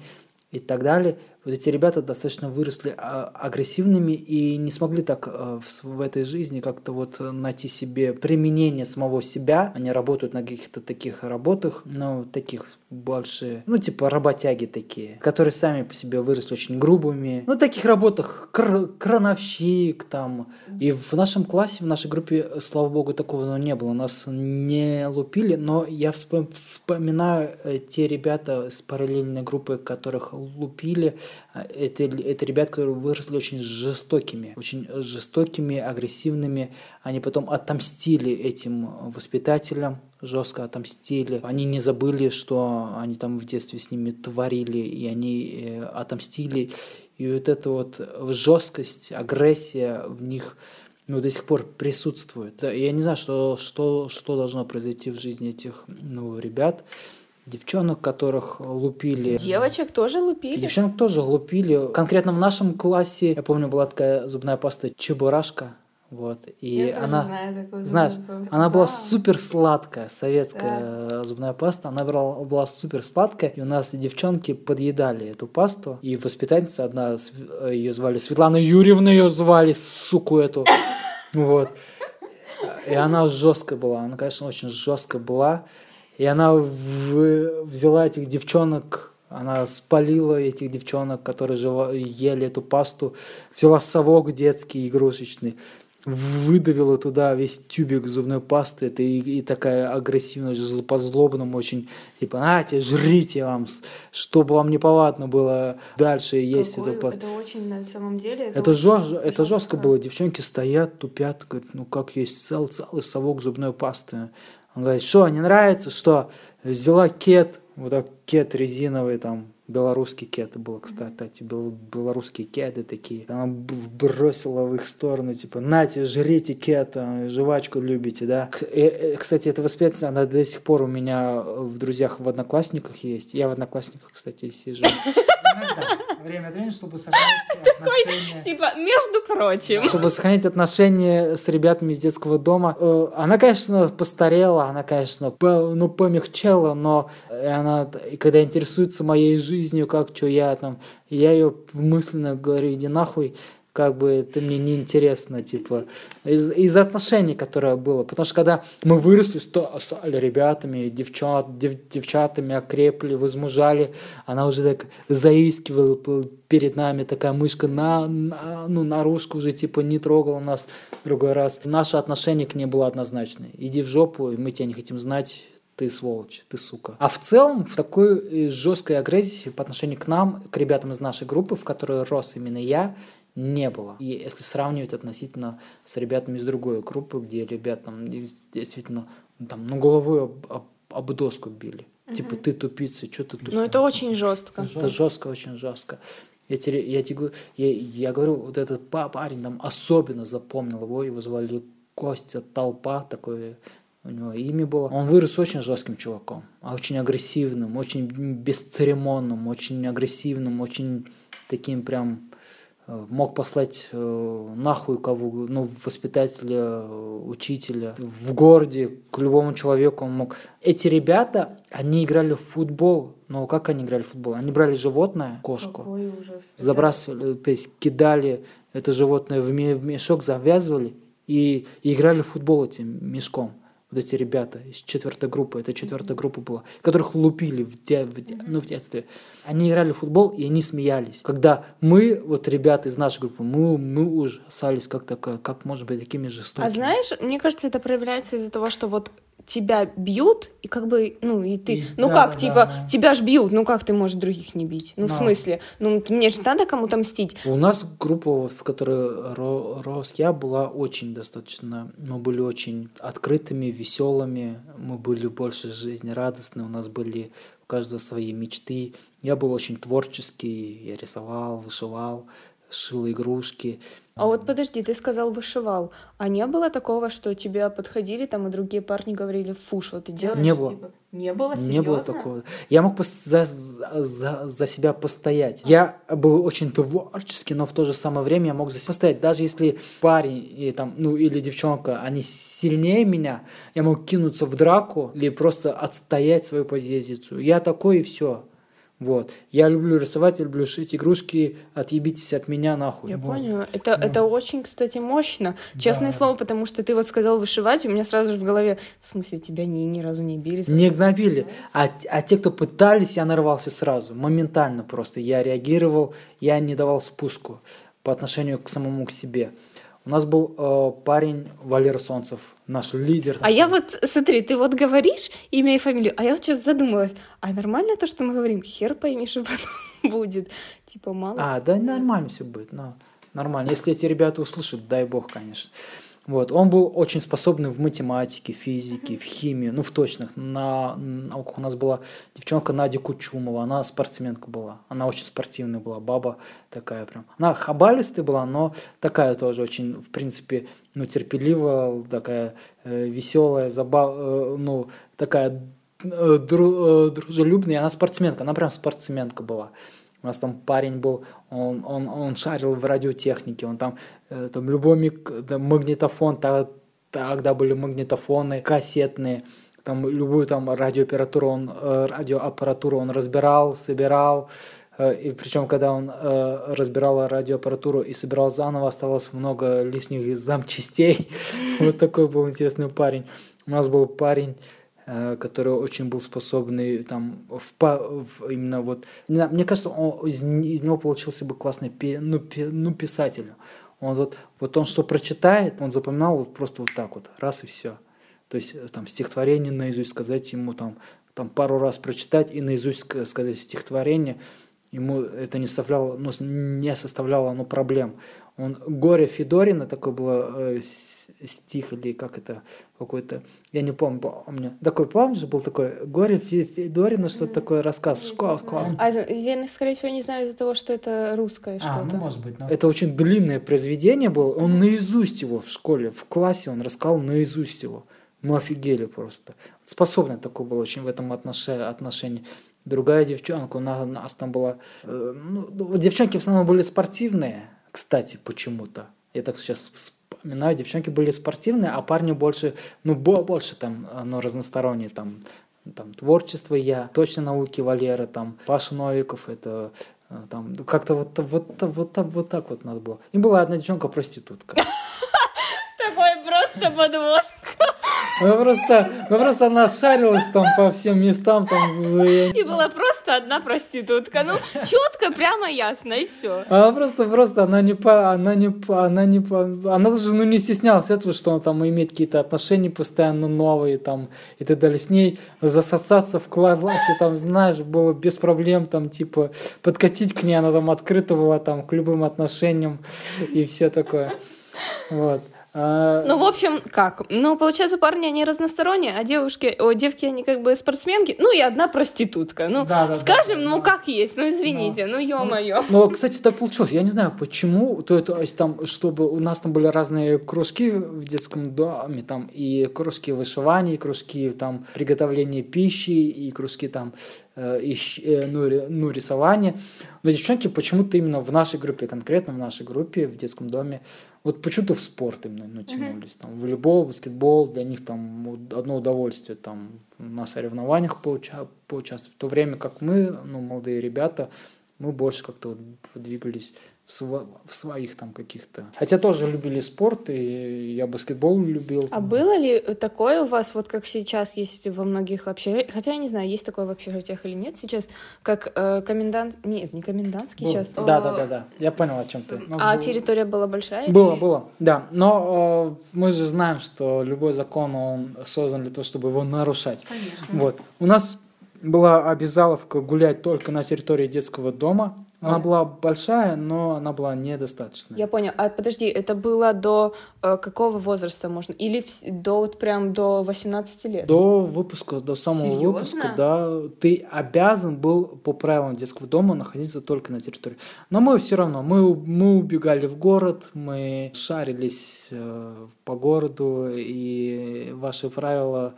и так далее, вот эти ребята достаточно выросли а, агрессивными и не смогли так э, в этой жизни как-то вот найти себе применение самого себя. Они работают на каких-то таких работах, ну, таких больше, ну, типа работяги такие, которые сами по себе выросли очень грубыми. Ну, таких работах кр крановщик там. И в нашем классе, в нашей группе, слава богу, такого ну, не было. Нас не лупили, но я вспоминаю э, те ребята с параллельной группы, которых лупили, а, это, это ребята, которые выросли очень жестокими, очень жестокими, агрессивными. Они потом отомстили этим воспитателям, жестко отомстили. Они не забыли, что они там в детстве с ними творили, и они э, отомстили. И вот эта вот жесткость, агрессия в них ну, до сих пор присутствует. Я не знаю, что, что, что должно произойти в жизни этих ну, ребят девчонок, которых лупили. Девочек тоже лупили? Девчонок тоже лупили. Конкретно в нашем классе, я помню, была такая зубная паста Чебурашка. Вот. И я она, знаю такую знаешь, она была супер сладкая, советская да. зубная паста. Она была, была супер сладкая, и у нас девчонки подъедали эту пасту. И воспитательница одна, ее звали Светлана Юрьевна, ее звали, суку эту. Вот. И она жесткая была, она, конечно, очень жесткая была. И она в... взяла этих девчонок, она спалила этих девчонок, которые жива... ели эту пасту, взяла совок детский, игрушечный, выдавила туда весь тюбик зубной пасты, это и, и такая агрессивная, по-злобному очень, типа, нате, жрите вам, чтобы вам неповадно было дальше есть Какой? эту пасту. Это очень, на самом деле, это, это, жестко, жестко, это жестко было, девчонки стоят, тупят, говорят, ну как есть цел, целый совок зубной пасты, он говорит, что, не нравится, что? Взяла кет, вот так кет резиновый, там, белорусский кет был, кстати, был белорусские кеты такие. Она бросила в их сторону, типа, нате, жрите кет, жвачку любите, да. И, кстати, эта воспитательница, она до сих пор у меня в друзьях в Одноклассниках есть. Я в Одноклассниках, кстати, сижу. Время от времени, чтобы сохранить отношения. Типа, между прочим. Чтобы сохранить отношения с ребятами из детского дома. Э, она, конечно, постарела, она, конечно, по, ну, помягчела, но она, когда интересуется моей жизнью, как что я там, я ее мысленно говорю, иди нахуй, как бы ты мне не интересно, типа, из, из отношений, которое было. Потому что когда мы выросли, стали ребятами, девчат, дев, девчатами, окрепли, возмужали, она уже так заискивала перед нами, такая мышка на, на, ну, наружку уже, типа, не трогала нас другой раз. Наше отношение к ней было однозначное. Иди в жопу, мы тебя не хотим знать, ты сволочь, ты сука. А в целом в такой жесткой агрессии по отношению к нам, к ребятам из нашей группы, в которой рос именно я, не было. И если сравнивать относительно с ребятами из другой группы, где ребят там действительно там, ну, головой об, об, об доску били. Угу. Типа, ты тупица, что ты тупица? Ну, это очень жестко. Это жестко, очень жестко. Я, тебе, я, тебе, я, я говорю, вот этот парень там особенно запомнил его, его звали Костя Толпа, такой у него имя было. Он вырос очень жестким чуваком, а очень агрессивным, очень бесцеремонным, очень агрессивным, очень таким прям мог послать э, нахуй кого, ну, воспитателя, учителя. В городе к любому человеку он мог. Эти ребята, они играли в футбол. Но как они играли в футбол? Они брали животное, кошку, Какой ужас. забрасывали, то есть кидали это животное в мешок, завязывали и играли в футбол этим мешком вот эти ребята из четвертой группы, это четвертая группа была, которых лупили в, де, в, де, ну, в детстве. Они играли в футбол, и они смеялись. Когда мы, вот ребята из нашей группы, мы, мы ужасались, как, такое, как может быть такими жестокими. А знаешь, мне кажется, это проявляется из-за того, что вот тебя бьют, и как бы, ну, и ты, ну да, как, да, типа, да. тебя ж бьют, ну как ты можешь других не бить? Ну, да. в смысле? Ну, мне же надо кому-то мстить. У нас группа, в которой рос я, была очень достаточно, мы были очень открытыми, веселыми, мы были больше жизнерадостны, у нас были у каждого свои мечты. Я был очень творческий, я рисовал, вышивал, шил игрушки. А вот подожди, ты сказал вышивал. А не было такого, что тебя подходили там, и другие парни говорили, фу, что ты делаешь? Не было. Типа, не было, серьезно? Не было такого. Я мог за, за, за себя постоять. Я был очень творческий, но в то же самое время я мог за себя постоять. Даже если парень и, там, ну, или девчонка, они сильнее меня, я мог кинуться в драку или просто отстоять свою позицию. Я такой и все. Вот. Я люблю рисовать, я люблю шить игрушки, отъебитесь от меня нахуй. Я Вот. поняла. Это, это очень, кстати, мощно. Честное Да. слово, потому что ты вот сказал вышивать, у меня сразу же в голове, в смысле, тебя ни, ни разу не били. Не гнобили. А, а те, кто пытались, я нарвался сразу. Моментально просто. Я реагировал, я не давал спуску по отношению к самому к себе. У нас был э, парень Валера Солнцев, наш лидер. А я вот, смотри, ты вот говоришь имя и фамилию, а я вот сейчас задумалась, а нормально то, что мы говорим? Хер пойми, что потом будет. Типа мало. А, да нормально все будет. ну, нормально. Если эти ребята услышат, дай бог, конечно. Вот. Он был очень способный в математике, физике, в химии, ну, в точных. На науках у нас была девчонка Надя Кучумова, она спортсменка была. Она очень спортивная была, баба такая прям. Она хабалистая была, но такая тоже очень, в принципе, ну, терпеливая, такая э, веселая, забав... э, ну, такая э, дру- э, дружелюбная. Она спортсменка, она прям спортсменка была. У нас там парень был, он, он, он шарил в радиотехнике, он там, э, там любой мик- там магнитофон, тогда были магнитофоны кассетные, там любую там радиоаппаратуру он, э, радиоаппаратуру он разбирал, собирал, э, и причем, когда он э, разбирал радиоаппаратуру и собирал заново, оставалось много лишних запчастей. Вот такой был интересный парень. У нас был парень, который очень был способный там в, в именно вот не знаю, мне кажется он, из, из него получился бы классный пи- ну, пи- ну писатель. Он вот вот он что прочитает он запоминал вот просто вот так вот раз и все то есть э, там стихотворение наизусть сказать ему там там пару раз прочитать и наизусть ска- сказать стихотворение ему это не составляло, ну, не составляло ну, проблем. Он Горе Федорина, такой был э, стих или как это какой-то, я не помню, помню. Такой, помнишь, был такой Горе Фе- Федорина, что-то такое рассказ. Школа, школа. А я, скорее всего, не знаю из-за того, что это русское что-то. быть. Это очень длинное произведение было. Он наизусть его в школе, в классе он рассказал наизусть его. Мы офигели просто. Способный такой был очень в этом отноше- отношении. Другая девчонка, у нас, у нас там была... э, ну, ну, девчонки в основном были спортивные, кстати, почему-то. Я так сейчас вспоминаю, девчонки были спортивные, а парни больше, ну, бо- больше там, ну, разносторонние, там, там, творчество я, точно науки Валера, там, Паша Новиков, это э, там, ну, как-то вот, вот, вот, вот, вот так вот нас было. И была одна девчонка Такой просто подвод. Ну просто, ну просто она шарилась там по всем местам, там, И была просто одна проститутка. Ну, четко, прямо ясно, и все. Она просто, просто, она не по, она не по, она не по, она даже, ну, не стеснялась этого, что он там имеет какие-то отношения постоянно новые, там, и так далее. С ней засосаться в классе, там, знаешь, было без проблем, там, типа, подкатить к ней, она там открыта была, там, к любым отношениям и все такое. Вот. А, Ну, в общем, как? Ну, получается, парни, они разносторонние, а девушки, о, девки, они как бы спортсменки, ну, и одна проститутка. Ну, Да, да, скажем, да, ну, да. как есть, ну, извините, ну, ё-моё. Ну, кстати, так получилось. Я не знаю, почему. То, то есть там, чтобы у нас там были разные кружки в детском доме, там и кружки вышивания, и кружки там приготовления пищи, и кружки там э, и э, ну, ну, рисования. Но девчонки почему-то именно в нашей группе, конкретно в нашей группе в детском доме, вот почему-то в спорт именно ну, тянулись. Там, волейбол, баскетбол, для них там одно удовольствие там на соревнованиях поуча- поучаствовать. В то время как мы, ну, молодые ребята, мы больше как-то вот двигались в, сво- в своих там каких-то. Хотя тоже любили спорт, и я баскетбол любил. А было ли такое у вас, вот как сейчас есть во многих общежитиях, хотя я не знаю, есть такое в общежитиях или нет сейчас, как э, комендант... Нет, не комендантский Был. сейчас. Да, О, да, да, да. Я понял, о чем ты. Ну, А был- территория была большая? Было, или- было, да. Но э, мы же знаем, что любой закон, он создан для того, чтобы его нарушать. Конечно. Вот. У нас была обязаловка гулять только на территории детского дома. Она была большая, но она была недостаточная. Я понял. А подожди, это было до э, какого возраста можно? Или в, до вот прям до 18 лет? До выпуска, до самого Серьезно? выпуска, да. Ты обязан был по правилам детского дома находиться только на территории. Но мы все равно, мы, мы убегали в город, мы шарились э, по городу, и ваши правила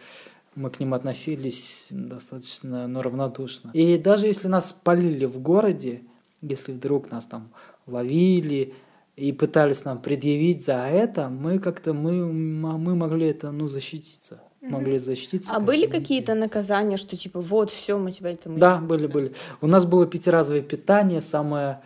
мы к ним относились достаточно ну, равнодушно. И даже если нас спалили в городе, если вдруг нас там ловили и пытались нам предъявить за это, мы как-то мы, мы могли это ну защититься, могли защититься. А были какие-то наказания, что типа вот все, мы тебя там... Да, были, были. У нас было пятиразовое питание, самое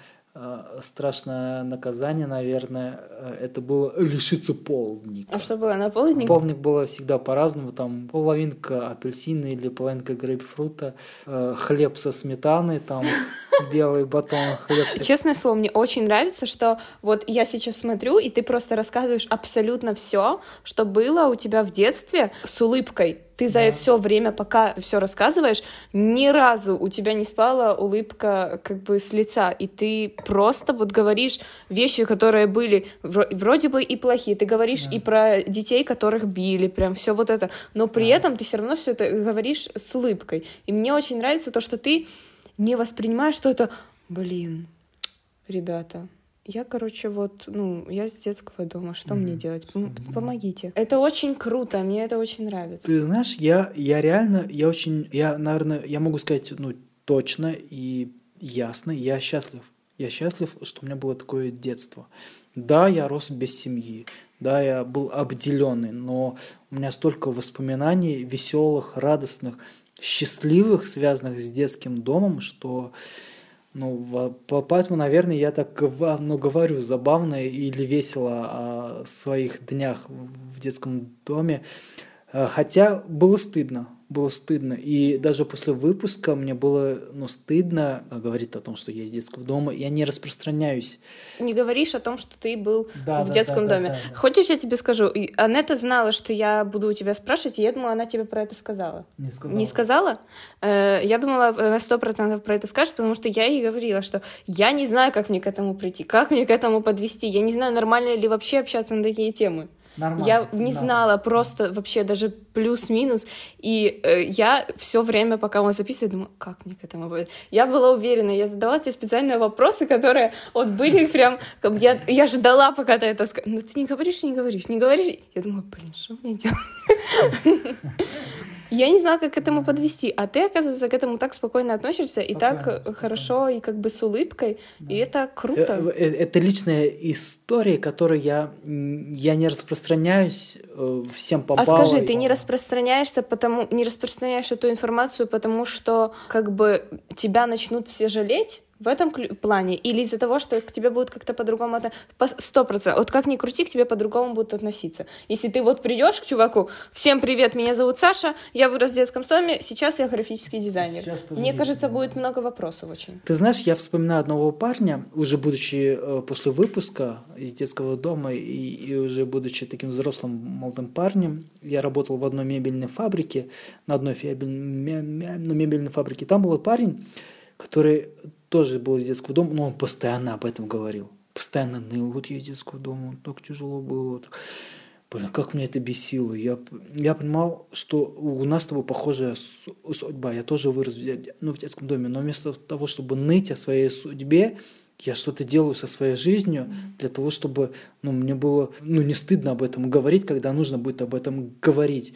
страшное наказание, наверное, э, это было лишиться полдника. А что было на полдник? Полдник было всегда по-разному, там половинка апельсина или половинка грейпфрута, э, хлеб со сметаной, там белый батон, хлеб Честное слово, мне очень нравится, что вот я сейчас смотрю, и ты просто рассказываешь абсолютно все, что было у тебя в детстве с улыбкой. Ты за Да. все время, пока все рассказываешь, ни разу у тебя не спала улыбка как бы с лица, и ты просто вот говоришь вещи, которые были вро- вроде бы и плохие. Ты говоришь Да. и про детей, которых били, прям все вот это, но при Да. этом ты все равно все это говоришь с улыбкой. И мне очень нравится то, что ты не воспринимаешь, что это, блин, ребята, я, короче, вот, ну, я с детского дома, что мне Мгм. делать? Помогите. Это очень круто, мне это очень нравится. Ты знаешь, я, я реально, я очень, я, наверное, я могу сказать, ну, точно и ясно, я счастлив. Я счастлив, что у меня было такое детство. Да, я рос без семьи, да, я был обделенный, но у меня столько воспоминаний веселых, радостных, счастливых, связанных с детским домом, что ну, поэтому, наверное, я так ну, говорю забавно или весело о своих днях в детском доме. Э, Хотя было стыдно, было стыдно. И даже после выпуска мне было ну, стыдно э, говорить о том, что я из детского дома. Я не распространяюсь. Не говоришь о том, что ты был Да, в да, детском да, да, доме. да, да. Хочешь, я тебе скажу? Анетта знала, что я буду у тебя спрашивать, и я думала, она тебе про это сказала. Не сказала. Не сказала? Э, Я думала, она сто процентов про это скажет, потому что я ей говорила, что я не знаю, как мне к этому прийти, как мне к этому подвести. Я не знаю, нормально ли вообще общаться на такие темы. Нормально, Я не надо. знала просто вообще даже плюс-минус. И э, я все время, пока он записывает, думаю, как мне к этому будет. Я была уверена, я задавала тебе специальные вопросы, которые вот были прям... как Я, я ждала, пока ты это скажешь. Ну ты не говоришь, не говоришь, не говоришь. Я думаю, блин, что мне делать? Я не знала, как к этому подвести, а ты, оказывается, к этому так спокойно относишься и так Спокойно, э, спокойно. хорошо и как бы с улыбкой, и это Э, круто. э, Это личная история, которую я, я не распространяюсь э, всем по А скажи, ты не распространяешься, потому не распространяешь эту информацию, потому что как бы тебя начнут все жалеть? В этом плане? Или из-за того, что к тебе будут как-то по-другому относиться? Сто процентов. Вот как ни крути, к тебе по-другому будут относиться. Если ты вот придешь к чуваку, всем привет, меня зовут Саша, я вырос в детском доме, сейчас я графический дизайнер. Сейчас Мне кажется, будет много вопросов очень. Ты знаешь, я вспоминаю одного парня, уже будучи э, после выпуска из детского дома и, и уже будучи таким взрослым молодым парнем, я работал в одной мебельной фабрике, на одной ме- ну, мебельной фабрике. Там был парень, который тоже был из детского дома, но он постоянно об этом говорил. Постоянно ныл, вот я из детского дома, так тяжело было. Блин, как меня это бесило. Я, я понимал, что у нас с тобой похожая су- судьба. Я тоже вырос в, ну, в детском доме, но вместо того, чтобы ныть о своей судьбе, я что-то делаю со своей жизнью для того, чтобы ну, мне было ну, не стыдно об этом говорить, когда нужно будет об этом говорить.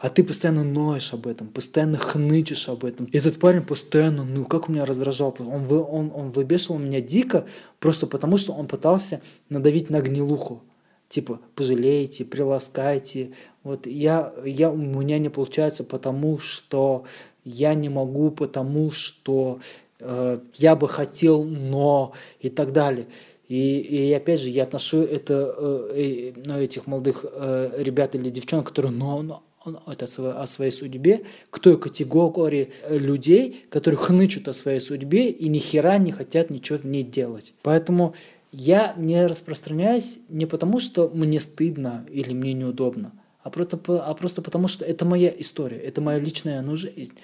А ты постоянно ноешь об этом, постоянно хнычешь об этом. И этот парень постоянно ныл. Как меня раздражал. Он, вы, он, он выбешивал меня дико, просто потому что он пытался надавить на гнилуху типа пожалейте, приласкайте. Вот я, я, у меня не получается, потому что я не могу, потому что э, я бы хотел, но и так далее. И, и опять же, я отношу это, э, э, ну, этих молодых э, ребят или девчонок, которые но, но, но это о своей- судьбе, к той категории э, людей, которые хнычут о своей судьбе и ни хера не хотят ничего в ней делать. Поэтому я не распространяюсь не потому, что мне стыдно или мне неудобно, а просто, а просто потому, что это моя история, это моя личная ну, жизнь.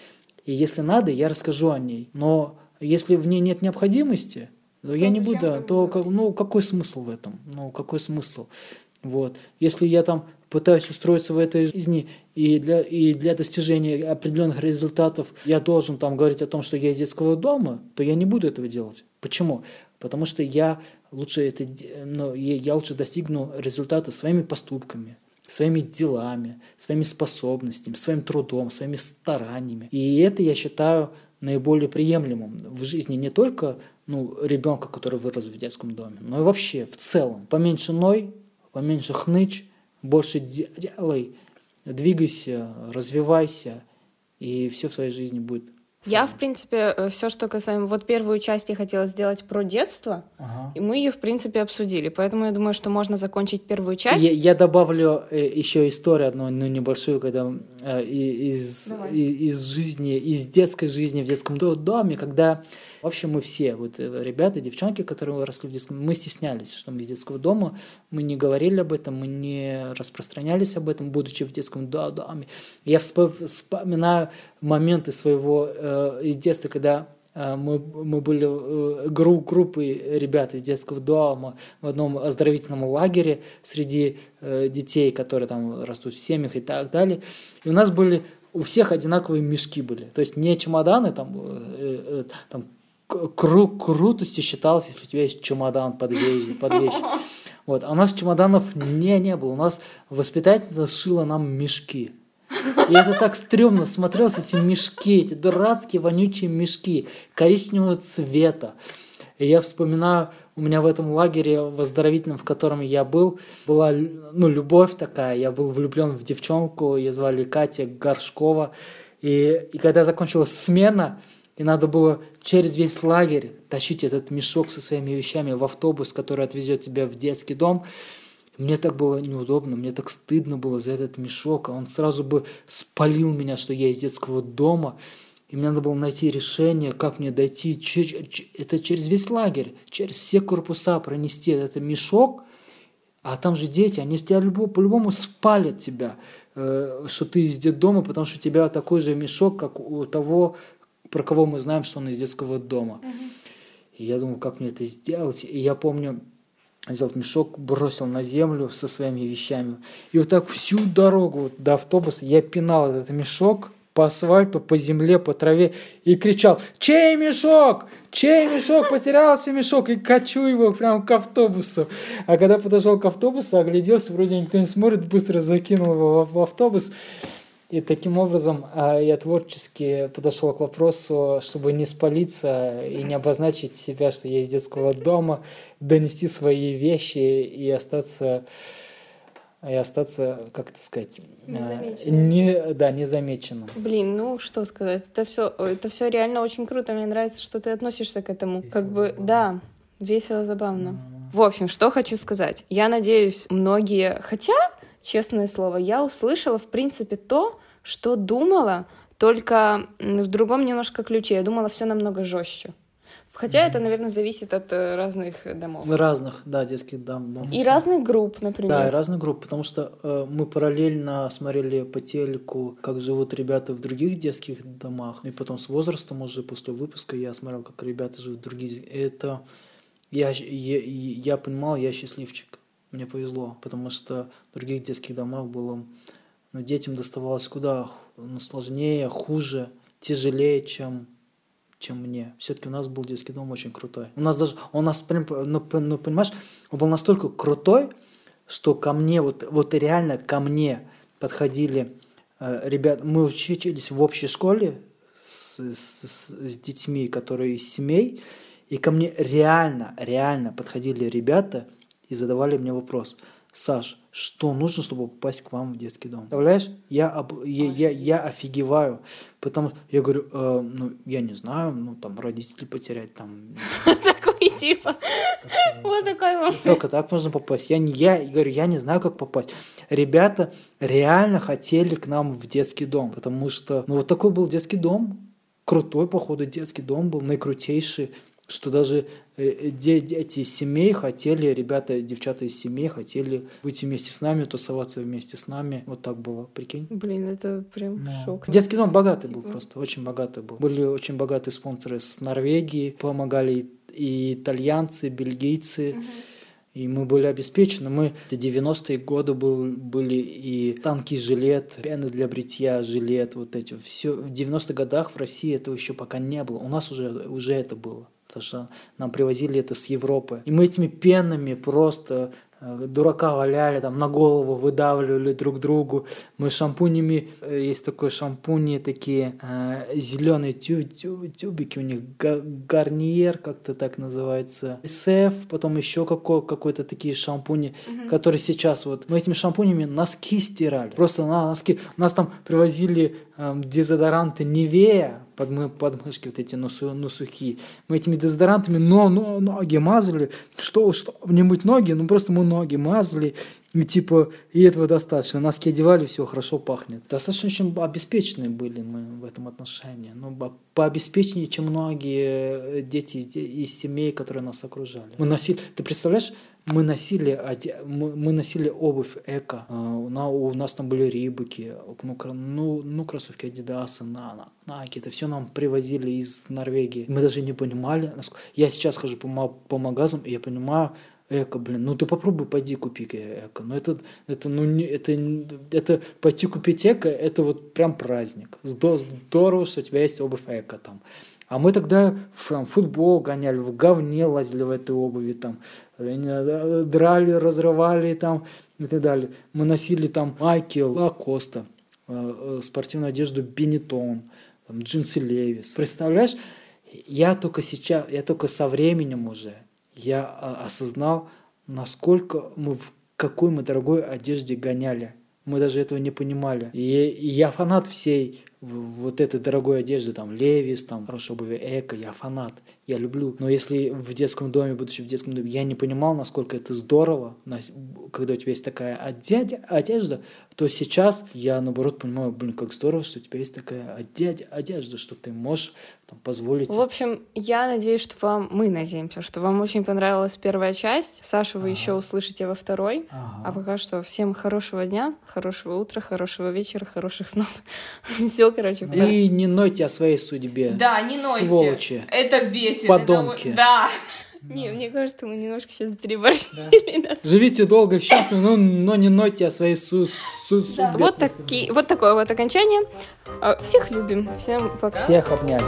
и если надо, я расскажу о ней. Но если в ней нет необходимости, то, то я не буду, то как, ну какой смысл в этом? Ну какой смысл? Вот. Если я там пытаюсь устроиться в этой жизни, и для, и для достижения определенных результатов я должен там говорить о том, что я из детского дома, то я не буду этого делать. Почему? Потому что я лучше, это, ну, я лучше достигну результата своими поступками, своими делами, своими способностями, своим трудом, своими стараниями. И это я считаю наиболее приемлемым в жизни не только ну, ребенка, который вырос в детском доме, но и вообще в целом. Поменьше ной, поменьше хнычь, больше делай, двигайся, развивайся, и все в своей жизни будет я, в принципе, э, все, что касаемо... Вот первую часть я хотела сделать про детство, ага. и мы ее, в принципе, обсудили. Поэтому я думаю, что можно закончить первую часть. Я, я добавлю э, еще историю одну, ну, небольшую, когда э, из, из, из жизни, из детской жизни в детском доме, когда в общем, мы все, вот э, ребята, девчонки, которые росли в детском, мы стеснялись, что мы из детского дома, мы не говорили об этом, мы не распространялись об этом, будучи в детском доме. Я вспоминаю моменты своего э, из детства, когда э, мы, мы были э, групп, группой ребят из детского дома в одном оздоровительном лагере среди детей, которые там растут в семьях и так далее. И у нас были у всех одинаковые мешки были. То есть не чемоданы, там, там кру крутостью считалось, если у тебя есть чемодан под вещи. Под вещи. Вот. А у нас чемоданов не, не было. У нас воспитательница шила нам мешки. И это так стрёмно смотрелось, эти мешки, эти дурацкие вонючие мешки коричневого цвета. И я вспоминаю, у меня в этом лагере в оздоровительном, в котором я был, была ну, любовь такая. Я был влюблен в девчонку, ее звали Катя Горшкова. И, и когда закончилась смена, и надо было через весь лагерь тащить этот мешок со своими вещами в автобус, который отвезет тебя в детский дом. Мне так было неудобно, мне так стыдно было за этот мешок, а он сразу бы спалил меня, что я из детского дома. И мне надо было найти решение, как мне дойти это через весь лагерь, через все корпуса пронести этот мешок. А там же дети, они тебя по-любому спалят тебя, э, что ты из детдома, потому что у тебя такой же мешок, как у того про кого мы знаем, что он из детского дома. И я думал, как мне это сделать. И я помню, взял мешок, бросил на землю со своими вещами. И вот так всю дорогу вот до автобуса я пинал этот мешок по асфальту, по земле, по траве и кричал «Чей мешок? Чей мешок? Потерялся мешок!» и качу его прямо к автобусу. А когда подошел к автобусу, огляделся, вроде никто не смотрит, быстро закинул его в автобус. И таким образом а, я творчески подошел к вопросу, чтобы не спалиться и не обозначить себя, что я из детского дома, донести свои вещи и остаться и остаться, как это сказать, а, незамеченным. не, да, незамеченным. Блин, ну что сказать, это все, это все реально очень круто, мне нравится, что ты относишься к этому, весело, как бы, забавно. да, весело, забавно. Mm. В общем, что хочу сказать, я надеюсь, многие, хотя честное слово, я услышала, в принципе, то, что думала, только в другом немножко ключе. Я думала все намного жестче. Хотя mm-hmm. это, наверное, зависит от э, разных домов. Разных, да, детских домов. И разных групп, например. Да, и разных групп, потому что э, мы параллельно смотрели по телеку, как живут ребята в других детских домах, и потом с возрастом уже после выпуска я смотрел, как ребята живут в других. Это я, я, я понимал, я счастливчик. Мне повезло, потому что в других детских домах было но детям доставалось куда ну, сложнее, хуже, тяжелее, чем чем мне. Все-таки у нас был детский дом очень крутой. У нас даже, у нас прям, ну, ну понимаешь, он был настолько крутой, что ко мне, вот, вот реально ко мне подходили э, ребята, мы учились в общей школе с, с, с детьми, которые из семей, и ко мне реально, реально подходили ребята и задавали мне вопрос – Саш, что нужно, чтобы попасть к вам в детский дом? Представляешь? Я, об, я, я, я офигеваю, потому что я говорю, э, ну, я не знаю, ну, там, родителей потерять, там... Такой типа, вот такой момент. Только так можно попасть. Я, я говорю, я не знаю, как попасть. Ребята реально хотели к нам в детский дом, потому что, ну, вот такой был детский дом, крутой, походу, детский дом был, наикрутейший что даже э, дети из семей хотели, ребята, девчата из семей хотели быть вместе с нами, тусоваться вместе с нами. Вот так было, прикинь. Блин, это прям Да. шок. Детский дом богатый был Спасибо. просто, очень богатый был. Были очень богатые спонсоры с Норвегии, помогали и и итальянцы, бельгийцы. И мы были обеспечены. Мы в 90-е годы был, были и танки, жилет, пены для бритья, жилет, вот эти. Все. В 90-х годах в России этого еще пока не было. У нас уже, уже это было. Потому что нам привозили это с Европы. И мы этими пенами просто э, дурака валяли, там на голову выдавливали друг другу. Мы шампунями, э, есть такой шампуни, такие зеленые тюбики у них, га- гарниер как-то так называется, СФ, потом еще какой- какой-то такие шампуни, которые сейчас вот, мы этими шампунями носки стирали, просто на носки. Нас там привозили дезодоранты Невея, подмы, подмышки вот эти носу, носухи. Мы этими дезодорантами но, но, ноги мазали. Что, что, не мыть ноги, ну просто мы ноги мазали. И типа, и этого достаточно. Носки одевали, все хорошо пахнет. Достаточно очень обеспеченные были мы в этом отношении. Ну, пообеспеченнее, чем многие э, дети из, из семей, которые нас окружали. Мы носили, ты представляешь, мы носили, мы, носили обувь эко. А, У, на- у нас там были рибыки, ну, ну, ну кроссовки на, на, Nike. Это все нам привозили из Норвегии. Мы даже не понимали. насколько- Я сейчас хожу по, по магазам, и я понимаю, Эко, блин, ну ты попробуй пойди купи эко. Ну это, это, ну не, это, это пойти купить эко, это вот прям праздник. Здо- Здорово, что у тебя есть обувь эко там. А мы тогда в футбол гоняли, в говне лазили в этой обуви, там, э, знаю, драли, разрывали там и так далее. Мы носили там майки Лакоста, э, э, спортивную одежду Бенетон, джинсы Левис. Представляешь, я только сейчас, я только со временем уже, я а, осознал, насколько мы в какой мы дорогой одежде гоняли. Мы даже этого не понимали. И, я фанат всей вот этой дорогой одежды, там, Левис, там, хорошая обувь, Эко, я фанат, я люблю. Но если в детском доме, будучи в детском доме, я не понимал, насколько это здорово, когда у тебя есть такая одежда, то сейчас я, наоборот, понимаю, блин, как здорово, что у тебя есть такая одежда, одежда что ты можешь там, позволить. В общем, я надеюсь, что вам, мы надеемся, что вам очень понравилась первая часть. Сашу вы Ага. еще услышите во второй. Ага. А пока что всем хорошего дня, хорошего утра, хорошего вечера, хороших снов. Все, короче, пока. И не нойте о своей судьбе. Да, не нойте. Сволочи. Это бесит. Подонки. это Да. Не, мне кажется, мы немножко сейчас переборщили. Живите долго и счастливо, но, но не нойте о своей су- су- судьбе. Вот, такие, вот такое вот окончание. А, Всех любим. Всем пока. Всех обняли.